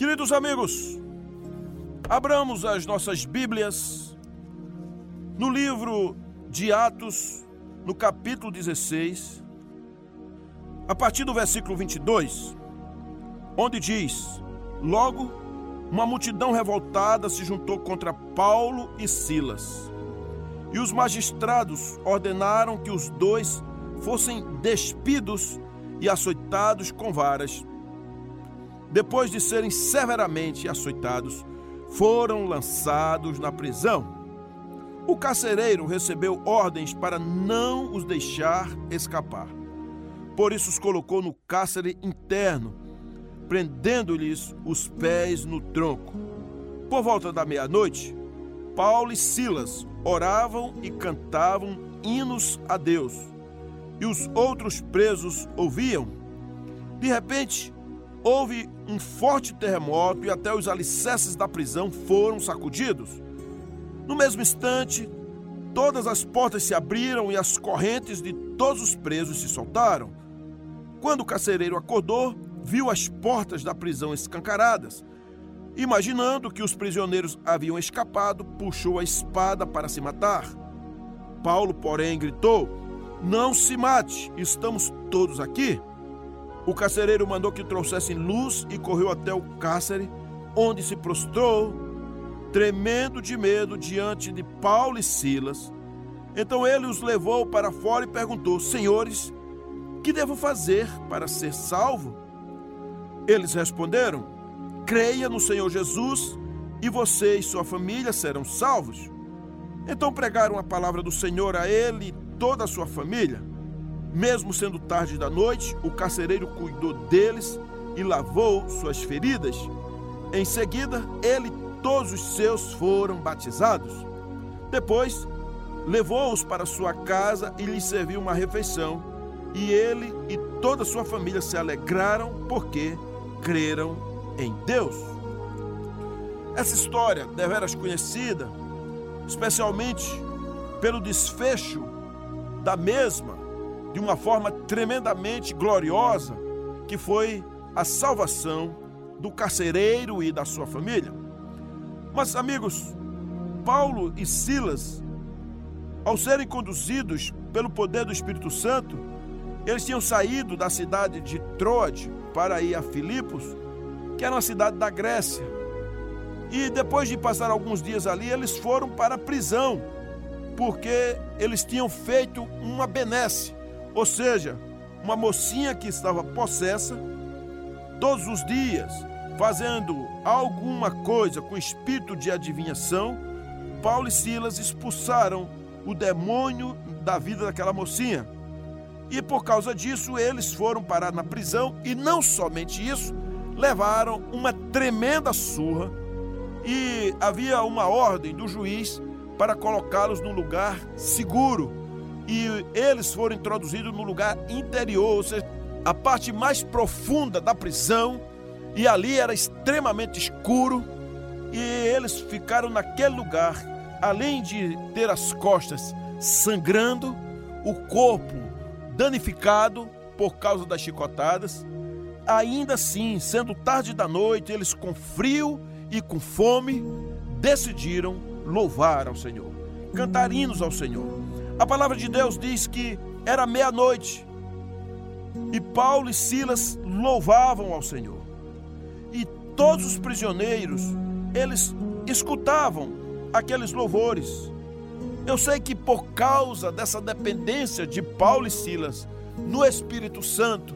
Queridos amigos, abramos as nossas Bíblias no livro de Atos, no capítulo 16, a partir do versículo 22, onde diz: Logo, uma multidão revoltada se juntou contra Paulo e Silas. E os magistrados ordenaram que os dois fossem despidos e açoitados com varas depois de serem severamente açoitados, foram lançados na prisão. O carcereiro recebeu ordens para não os deixar escapar. Por isso os colocou no cárcere interno, prendendo-lhes os pés no tronco. Por volta da meia-noite, Paulo e Silas oravam e cantavam hinos a Deus. E os outros presos ouviam. De repente, houve um forte terremoto e até os alicerces da prisão foram sacudidos. No mesmo instante, todas as portas se abriram e as correntes de todos os presos se soltaram. Quando o carcereiro acordou, viu as portas da prisão escancaradas. Imaginando que os prisioneiros haviam escapado, puxou a espada para se matar. Paulo, porém, gritou: Não se mate, estamos todos aqui. O carcereiro mandou que trouxessem luz e correu até o cárcere, onde se prostrou, tremendo de medo diante de Paulo e Silas. Então ele os levou para fora e perguntou: Senhores, que devo fazer para ser salvo? Eles responderam: Creia no Senhor Jesus e você e sua família serão salvos. Então pregaram a palavra do Senhor a ele e toda a sua família. Mesmo sendo tarde da noite, o carcereiro cuidou deles e lavou suas feridas. Em seguida, ele e todos os seus foram batizados. Depois, levou-os para sua casa e lhes serviu uma refeição. E ele e toda a sua família se alegraram porque creram em Deus. Essa história, deveras conhecida, especialmente pelo desfecho da mesma, de uma forma tremendamente gloriosa, que foi a salvação do carcereiro e da sua família. Mas, amigos, Paulo e Silas, ao serem conduzidos pelo poder do Espírito Santo, eles tinham saído da cidade de Troade para ir a Filipos, que era uma cidade da Grécia. E depois de passar alguns dias ali, eles foram para a prisão, porque eles tinham feito uma benesse ou seja, uma mocinha que estava possessa, todos os dias, fazendo alguma coisa com espírito de adivinhação, Paulo e Silas expulsaram o demônio da vida daquela mocinha. E por causa disso, eles foram parar na prisão e não somente isso, levaram uma tremenda surra e havia uma ordem do juiz para colocá-los num lugar seguro e eles foram introduzidos no lugar interior, ou seja, a parte mais profunda da prisão, e ali era extremamente escuro, e eles ficaram naquele lugar, além de ter as costas sangrando, o corpo danificado por causa das chicotadas, ainda assim, sendo tarde da noite, eles com frio e com fome, decidiram louvar ao Senhor, cantar hinos ao Senhor. A palavra de Deus diz que era meia-noite e Paulo e Silas louvavam ao Senhor. E todos os prisioneiros, eles escutavam aqueles louvores. Eu sei que por causa dessa dependência de Paulo e Silas no Espírito Santo,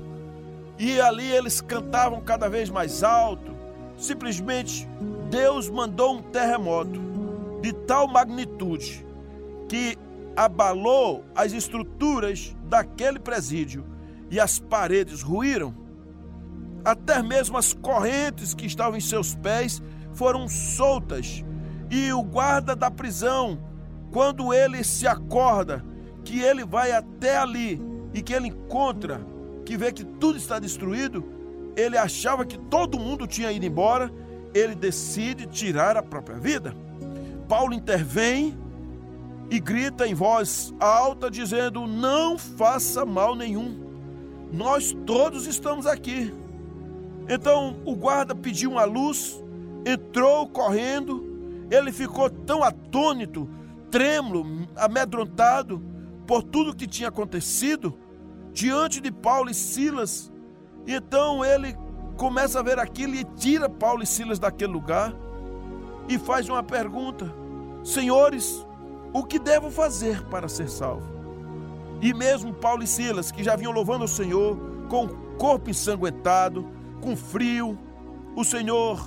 e ali eles cantavam cada vez mais alto, simplesmente Deus mandou um terremoto de tal magnitude que abalou as estruturas daquele presídio e as paredes ruíram. Até mesmo as correntes que estavam em seus pés foram soltas. E o guarda da prisão, quando ele se acorda, que ele vai até ali e que ele encontra, que vê que tudo está destruído, ele achava que todo mundo tinha ido embora, ele decide tirar a própria vida. Paulo intervém e grita em voz alta, dizendo: Não faça mal nenhum, nós todos estamos aqui. Então o guarda pediu uma luz, entrou correndo, ele ficou tão atônito, trêmulo, amedrontado por tudo que tinha acontecido diante de Paulo e Silas. Então ele começa a ver aquilo e tira Paulo e Silas daquele lugar e faz uma pergunta: Senhores, o que devo fazer para ser salvo? E mesmo Paulo e Silas, que já vinham louvando o Senhor, com o corpo ensanguentado, com frio, o Senhor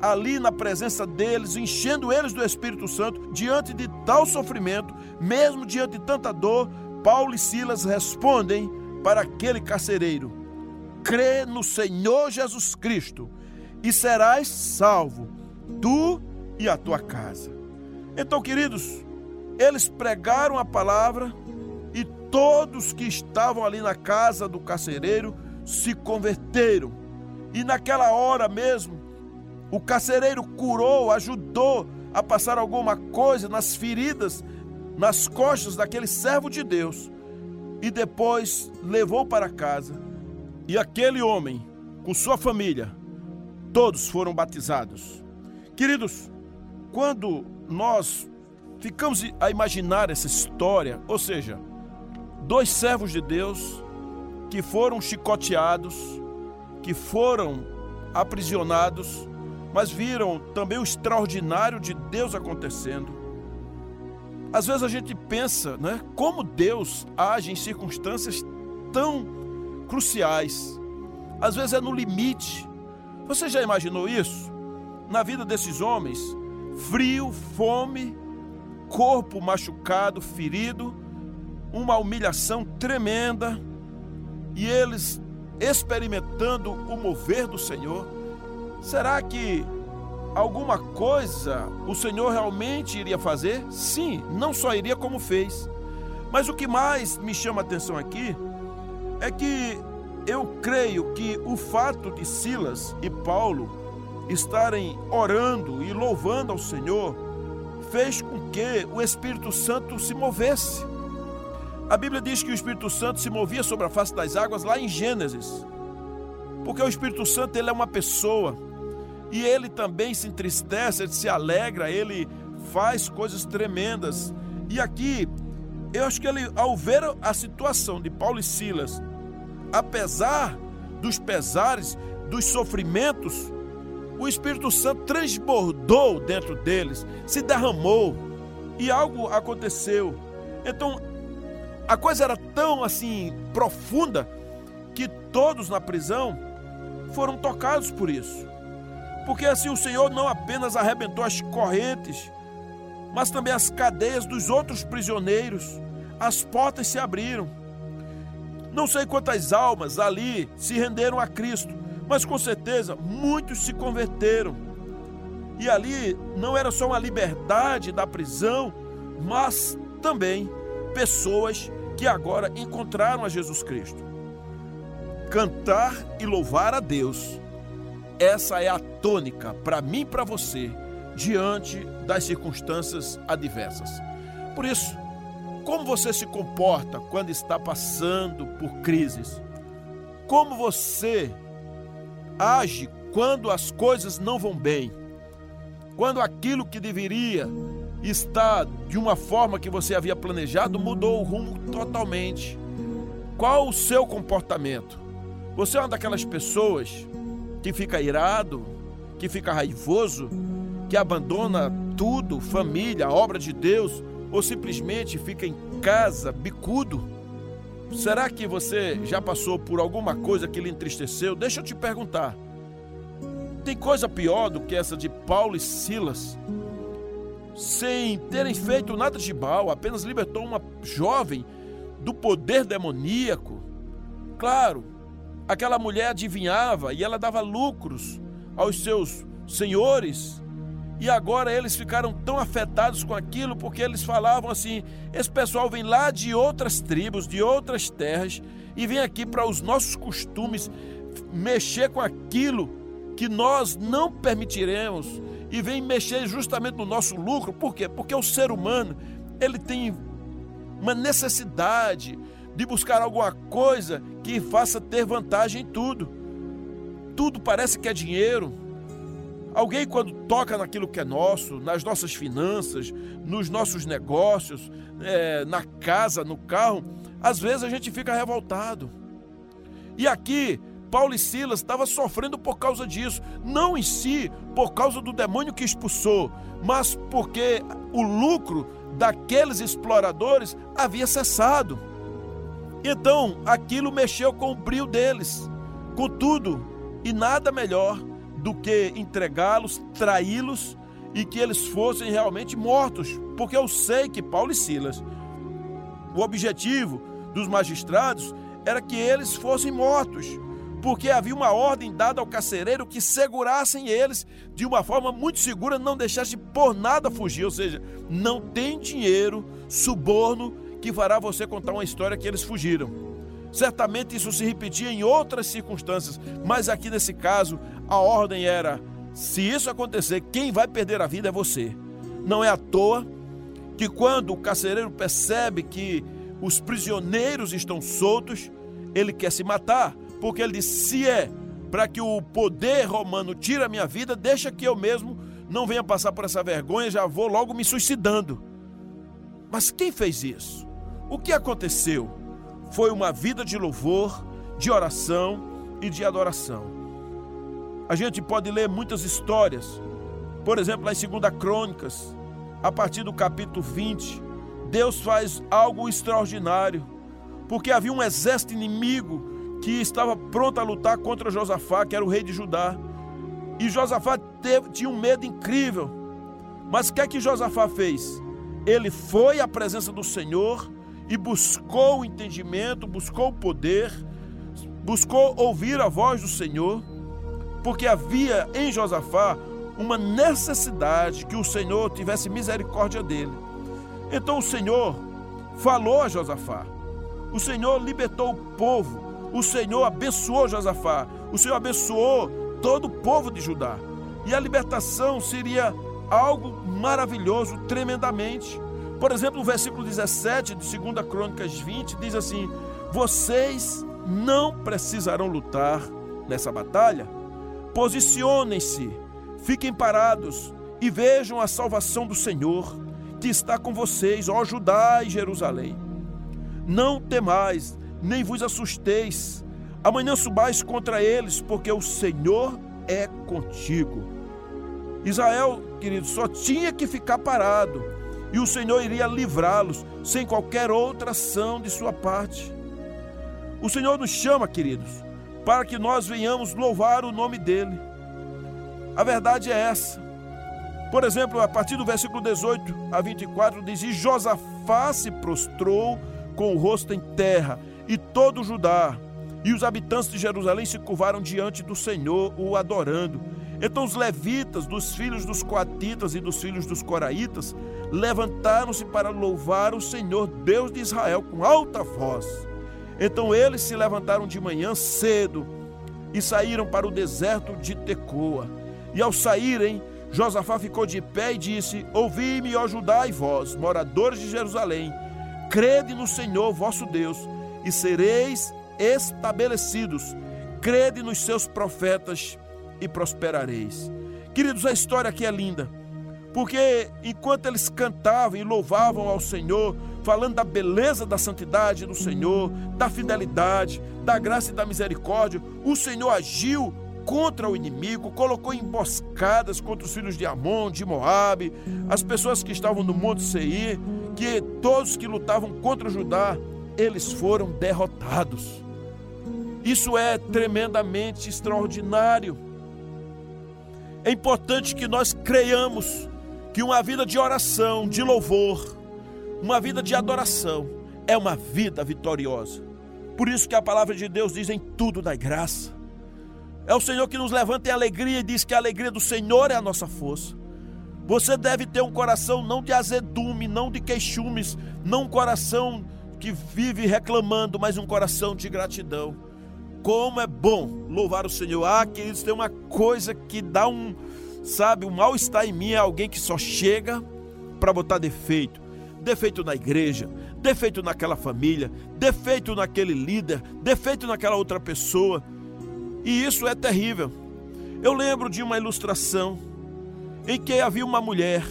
ali na presença deles, enchendo eles do Espírito Santo, diante de tal sofrimento, mesmo diante de tanta dor, Paulo e Silas respondem para aquele carcereiro: crê no Senhor Jesus Cristo e serás salvo, tu e a tua casa. Então, queridos, eles pregaram a palavra e todos que estavam ali na casa do carcereiro se converteram. E naquela hora mesmo, o carcereiro curou, ajudou a passar alguma coisa nas feridas, nas costas daquele servo de Deus. E depois levou para casa. E aquele homem, com sua família, todos foram batizados. Queridos, quando nós ficamos a imaginar essa história, ou seja, dois servos de Deus que foram chicoteados, que foram aprisionados, mas viram também o extraordinário de Deus acontecendo. Às vezes a gente pensa, né, como Deus age em circunstâncias tão cruciais. Às vezes é no limite. Você já imaginou isso? Na vida desses homens, frio, fome, corpo machucado, ferido, uma humilhação tremenda, e eles experimentando o mover do Senhor. Será que alguma coisa o Senhor realmente iria fazer? Sim, não só iria como fez. Mas o que mais me chama a atenção aqui é que eu creio que o fato de Silas e Paulo estarem orando e louvando ao Senhor fez com que o Espírito Santo se movesse. A Bíblia diz que o Espírito Santo se movia sobre a face das águas lá em Gênesis. Porque o Espírito Santo ele é uma pessoa e ele também se entristece, ele se alegra, ele faz coisas tremendas. E aqui, eu acho que ele, ao ver a situação de Paulo e Silas, apesar dos pesares, dos sofrimentos, o Espírito Santo transbordou dentro deles, se derramou e algo aconteceu. Então, a coisa era tão assim profunda que todos na prisão foram tocados por isso. Porque assim o Senhor não apenas arrebentou as correntes, mas também as cadeias dos outros prisioneiros, as portas se abriram. Não sei quantas almas ali se renderam a Cristo, mas com certeza muitos se converteram. E ali não era só uma liberdade da prisão, mas também pessoas que agora encontraram a Jesus Cristo. Cantar e louvar a Deus, essa é a tônica para mim e para você diante das circunstâncias adversas. Por isso, como você se comporta quando está passando por crises? Como você age quando as coisas não vão bem, quando aquilo que deveria estar de uma forma que você havia planejado mudou o rumo totalmente. Qual o seu comportamento? Você é uma daquelas pessoas que fica irado, que fica raivoso, que abandona tudo, família, obra de Deus, ou simplesmente fica em casa bicudo? Será que você já passou por alguma coisa que lhe entristeceu? Deixa eu te perguntar. Tem coisa pior do que essa de Paulo e Silas? Sem terem feito nada de mal, apenas libertou uma jovem do poder demoníaco. Claro, aquela mulher adivinhava e ela dava lucros aos seus senhores. E agora eles ficaram tão afetados com aquilo porque eles falavam assim: esse pessoal vem lá de outras tribos, de outras terras e vem aqui para os nossos costumes mexer com aquilo que nós não permitiremos e vem mexer justamente no nosso lucro. Por quê? Porque o ser humano, ele tem uma necessidade de buscar alguma coisa que faça ter vantagem em tudo. tudo parece que é dinheiro. Alguém, quando toca naquilo que é nosso, nas nossas finanças, nos nossos negócios, é, na casa, no carro, às vezes a gente fica revoltado. E aqui, Paulo e Silas estavam sofrendo por causa disso, não em si por causa do demônio que expulsou, mas porque o lucro daqueles exploradores havia cessado. Então, aquilo mexeu com o brilho deles. Contudo, e nada melhor do que entregá-los, traí-los e que eles fossem realmente mortos, porque eu sei que Paulo e Silas, o objetivo dos magistrados era que eles fossem mortos, porque havia uma ordem dada ao carcereiro que segurassem eles de uma forma muito segura, não deixasse por nada fugir, ou seja, não tem dinheiro, suborno que fará você contar uma história que eles fugiram. Certamente isso se repetia em outras circunstâncias, mas aqui nesse caso a ordem era: se isso acontecer, quem vai perder a vida é você. Não é à toa que quando o carcereiro percebe que os prisioneiros estão soltos, ele quer se matar, porque ele diz: se é para que o poder romano tire a minha vida, deixa que eu mesmo não venha passar por essa vergonha, já vou logo me suicidando. Mas quem fez isso? O que aconteceu? Foi uma vida de louvor, de oração e de adoração. A gente pode ler muitas histórias, por exemplo, em 2 Crônicas, a partir do capítulo 20, Deus faz algo extraordinário, porque havia um exército inimigo que estava pronto a lutar contra Josafá, que era o rei de Judá. E Josafá teve, tinha um medo incrível. Mas o que é que Josafá fez? Ele foi à presença do Senhor e buscou o entendimento, buscou o poder, buscou ouvir a voz do Senhor, porque havia em Josafá uma necessidade que o Senhor tivesse misericórdia dele. Então o Senhor falou a Josafá. O Senhor libertou o povo o Senhor abençoou Josafá, o Senhor abençoou todo o povo de Judá. E a libertação seria algo maravilhoso, tremendamente. Por exemplo, o versículo 17 de 2 Crônicas 20 diz assim: Vocês não precisarão lutar nessa batalha. Posicionem-se, fiquem parados e vejam a salvação do Senhor que está com vocês, ó Judá e Jerusalém. Não temais, nem vos assusteis. Amanhã subais contra eles, porque o Senhor é contigo. Israel, querido, só tinha que ficar parado e o Senhor iria livrá-los sem qualquer outra ação de sua parte. O Senhor nos chama, queridos, para que nós venhamos louvar o nome dele. A verdade é essa. Por exemplo, a partir do versículo 18 a 24 diz: E Josafá se prostrou com o rosto em terra e todo Judá e os habitantes de Jerusalém se curvaram diante do Senhor, o adorando. Então os levitas, dos filhos dos coatitas e dos filhos dos coraitas, levantaram-se para louvar o Senhor, Deus de Israel, com alta voz. Então eles se levantaram de manhã cedo e saíram para o deserto de Tecoa. E ao saírem, Josafá ficou de pé e disse: Ouvi-me, ó Judá e vós, moradores de Jerusalém, crede no Senhor vosso Deus e sereis estabelecidos. Crede nos seus profetas e prosperareis. Queridos, a história aqui é linda, porque enquanto eles cantavam e louvavam ao Senhor, falando da beleza da santidade do Senhor, da fidelidade, da graça e da misericórdia, o Senhor agiu contra o inimigo, colocou emboscadas contra os filhos de Amon, de Moabe, as pessoas que estavam no Monte Seir, que todos que lutavam contra Judá eles foram derrotados. Isso é tremendamente extraordinário. É importante que nós creiamos que uma vida de oração, de louvor, uma vida de adoração é uma vida vitoriosa. Por isso que a palavra de Deus diz em tudo da graça. É o Senhor que nos levanta em alegria e diz que a alegria do Senhor é a nossa força. Você deve ter um coração não de azedume, não de queixumes, não um coração que vive reclamando, mas um coração de gratidão. Como é bom louvar o Senhor. Ah, queridos, tem uma coisa que dá um, sabe, um mal-estar em mim é alguém que só chega para botar defeito. Defeito na igreja, defeito naquela família, defeito naquele líder, defeito naquela outra pessoa. E isso é terrível. Eu lembro de uma ilustração em que havia uma mulher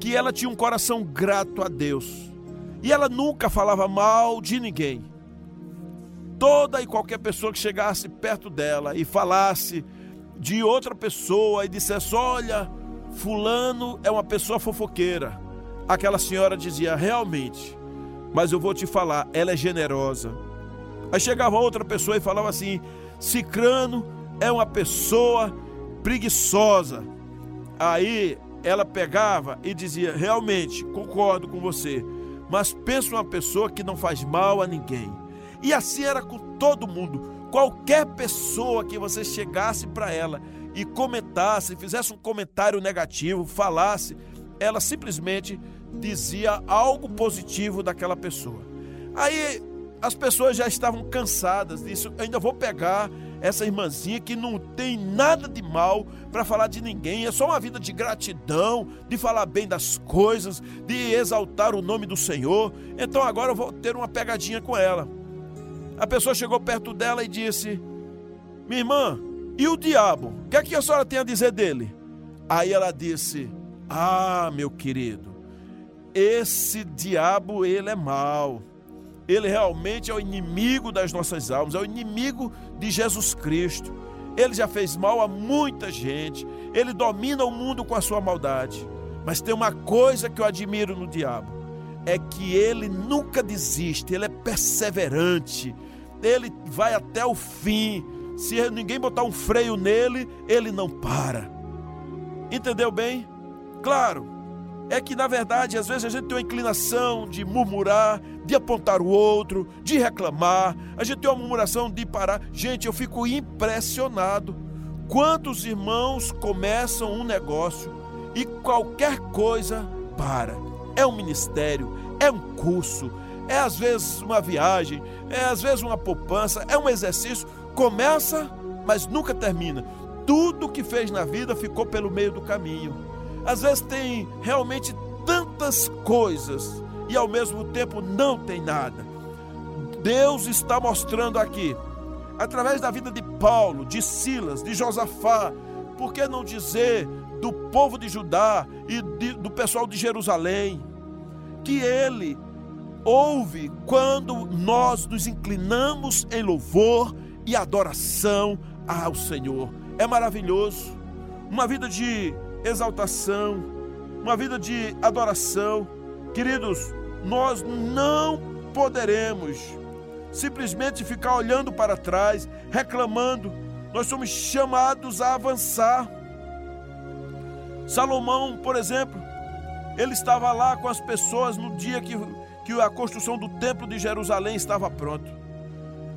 que ela tinha um coração grato a Deus. E ela nunca falava mal de ninguém. Toda e qualquer pessoa que chegasse perto dela e falasse de outra pessoa e dissesse: Olha, Fulano é uma pessoa fofoqueira. Aquela senhora dizia: Realmente, mas eu vou te falar, ela é generosa. Aí chegava outra pessoa e falava assim: Cicrano é uma pessoa preguiçosa. Aí ela pegava e dizia: Realmente, concordo com você, mas pensa uma pessoa que não faz mal a ninguém. E assim era com todo mundo. Qualquer pessoa que você chegasse para ela e comentasse, fizesse um comentário negativo, falasse, ela simplesmente dizia algo positivo daquela pessoa. Aí as pessoas já estavam cansadas disso. Eu ainda vou pegar essa irmãzinha que não tem nada de mal para falar de ninguém, é só uma vida de gratidão, de falar bem das coisas, de exaltar o nome do Senhor. Então agora eu vou ter uma pegadinha com ela. A pessoa chegou perto dela e disse: Minha irmã, e o diabo? O que é que a senhora tem a dizer dele? Aí ela disse: Ah, meu querido, esse diabo, ele é mau. Ele realmente é o inimigo das nossas almas, é o inimigo de Jesus Cristo. Ele já fez mal a muita gente, ele domina o mundo com a sua maldade. Mas tem uma coisa que eu admiro no diabo: é que ele nunca desiste, ele é perseverante, ele vai até o fim. Se ninguém botar um freio nele, ele não para. Entendeu bem? Claro, é que na verdade às vezes a gente tem uma inclinação de murmurar, de apontar o outro, de reclamar, a gente tem uma murmuração de parar. Gente, eu fico impressionado. Quantos irmãos começam um negócio e qualquer coisa para? É um ministério, é um curso, é às vezes uma viagem, é às vezes uma poupança, é um exercício. Começa, mas nunca termina. Tudo que fez na vida ficou pelo meio do caminho. Às vezes tem realmente tantas coisas e ao mesmo tempo não tem nada. Deus está mostrando aqui, através da vida de Paulo, de Silas, de Josafá, por que não dizer do povo de Judá e de, do pessoal de Jerusalém, que ele ouve quando nós nos inclinamos em louvor e adoração ao Senhor. É maravilhoso. Uma vida de exaltação, uma vida de adoração. Queridos, nós não poderemos simplesmente ficar olhando para trás, reclamando. Nós somos chamados a avançar. Salomão, por exemplo, ele estava lá com as pessoas no dia que que a construção do templo de Jerusalém estava pronto.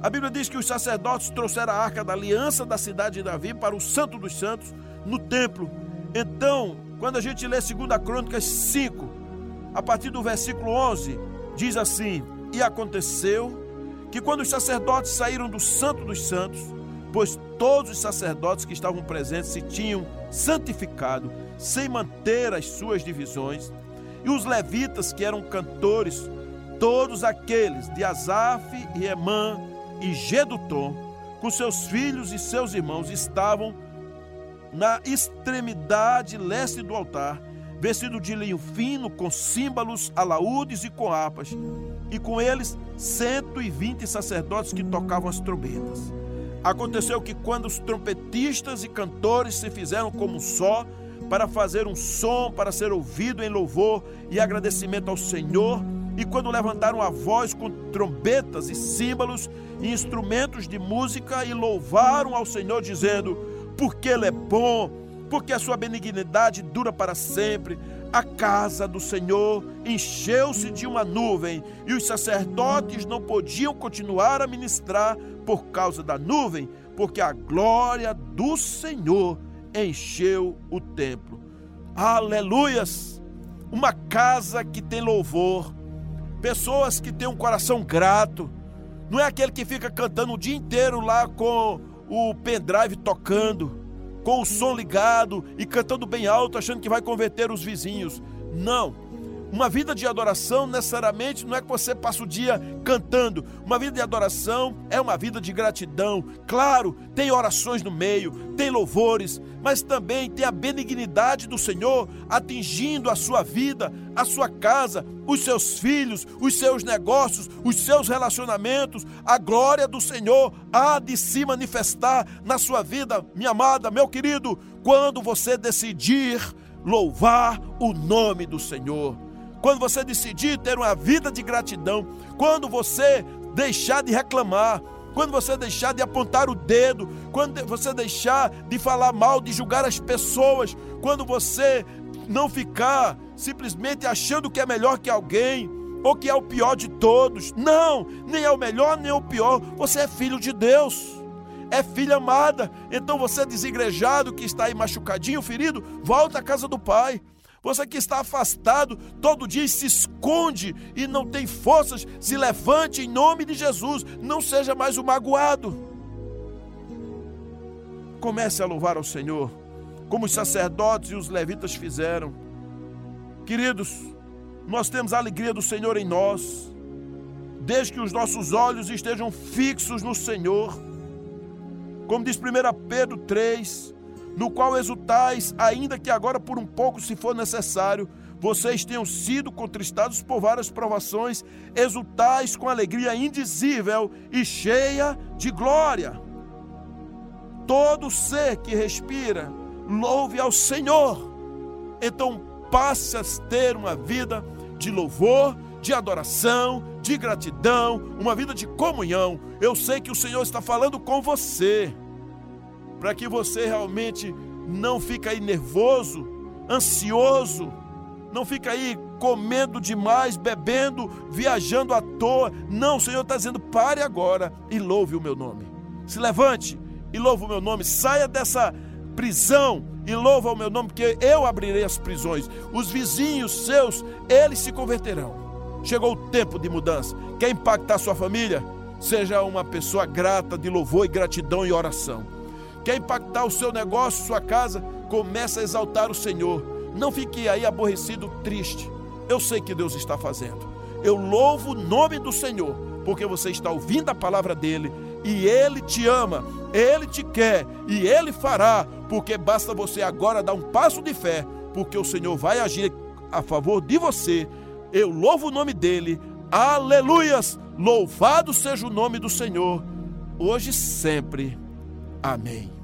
A Bíblia diz que os sacerdotes trouxeram a arca da aliança da cidade de Davi para o Santo dos Santos no templo. Então, quando a gente lê 2 Crônicas 5, a partir do versículo 11, diz assim: E aconteceu que quando os sacerdotes saíram do Santo dos Santos, pois todos os sacerdotes que estavam presentes se tinham santificado, sem manter as suas divisões, e os levitas, que eram cantores, todos aqueles de Asaf e Emã e Gedutom, com seus filhos e seus irmãos, estavam na extremidade leste do altar, vestido de linho fino, com símbolos, alaúdes e com harpas, e com eles cento e vinte sacerdotes que tocavam as trombetas. Aconteceu que quando os trompetistas e cantores se fizeram como só, para fazer um som, para ser ouvido em louvor e agradecimento ao Senhor. E quando levantaram a voz com trombetas e símbolos e instrumentos de música e louvaram ao Senhor, dizendo: Porque Ele é bom, porque a sua benignidade dura para sempre. A casa do Senhor encheu-se de uma nuvem e os sacerdotes não podiam continuar a ministrar por causa da nuvem, porque a glória do Senhor encheu o templo. Aleluias! Uma casa que tem louvor, pessoas que têm um coração grato. Não é aquele que fica cantando o dia inteiro lá com o pendrive tocando, com o som ligado e cantando bem alto, achando que vai converter os vizinhos. Não. Uma vida de adoração necessariamente não é que você passa o dia cantando. Uma vida de adoração é uma vida de gratidão. Claro, tem orações no meio, tem louvores, mas também tem a benignidade do Senhor atingindo a sua vida, a sua casa, os seus filhos, os seus negócios, os seus relacionamentos. A glória do Senhor há de se manifestar na sua vida, minha amada, meu querido, quando você decidir louvar o nome do Senhor quando você decidir ter uma vida de gratidão, quando você deixar de reclamar, quando você deixar de apontar o dedo, quando você deixar de falar mal, de julgar as pessoas, quando você não ficar simplesmente achando que é melhor que alguém ou que é o pior de todos. Não, nem é o melhor nem é o pior. Você é filho de Deus. É filha amada. Então você é desigrejado que está aí machucadinho, ferido, volta à casa do Pai. Você que está afastado, todo dia se esconde e não tem forças, se levante em nome de Jesus. Não seja mais o magoado. Comece a louvar ao Senhor, como os sacerdotes e os levitas fizeram. Queridos, nós temos a alegria do Senhor em nós, desde que os nossos olhos estejam fixos no Senhor. Como diz 1 Pedro 3, no qual exultais, ainda que agora por um pouco, se for necessário, vocês tenham sido contristados por várias provações, exultais com alegria indizível e cheia de glória. Todo ser que respira, louve ao Senhor. Então passe a ter uma vida de louvor, de adoração, de gratidão, uma vida de comunhão. Eu sei que o Senhor está falando com você para que você realmente não fique aí nervoso, ansioso, não fique aí comendo demais, bebendo, viajando à toa. Não, o Senhor está dizendo: pare agora e louve o meu nome. Se levante e louve o meu nome. Saia dessa prisão e louva o meu nome, porque eu abrirei as prisões. Os vizinhos seus, eles se converterão. Chegou o tempo de mudança. Quer impactar sua família? Seja uma pessoa grata de louvor e gratidão e oração quer impactar o seu negócio, sua casa, comece a exaltar o Senhor. Não fique aí aborrecido, triste. Eu sei que Deus está fazendo. Eu louvo o nome do Senhor, porque você está ouvindo a palavra dele e ele te ama, ele te quer e ele fará, porque basta você agora dar um passo de fé, porque o Senhor vai agir a favor de você. Eu louvo o nome dele. Aleluias! Louvado seja o nome do Senhor, hoje e sempre. Amém.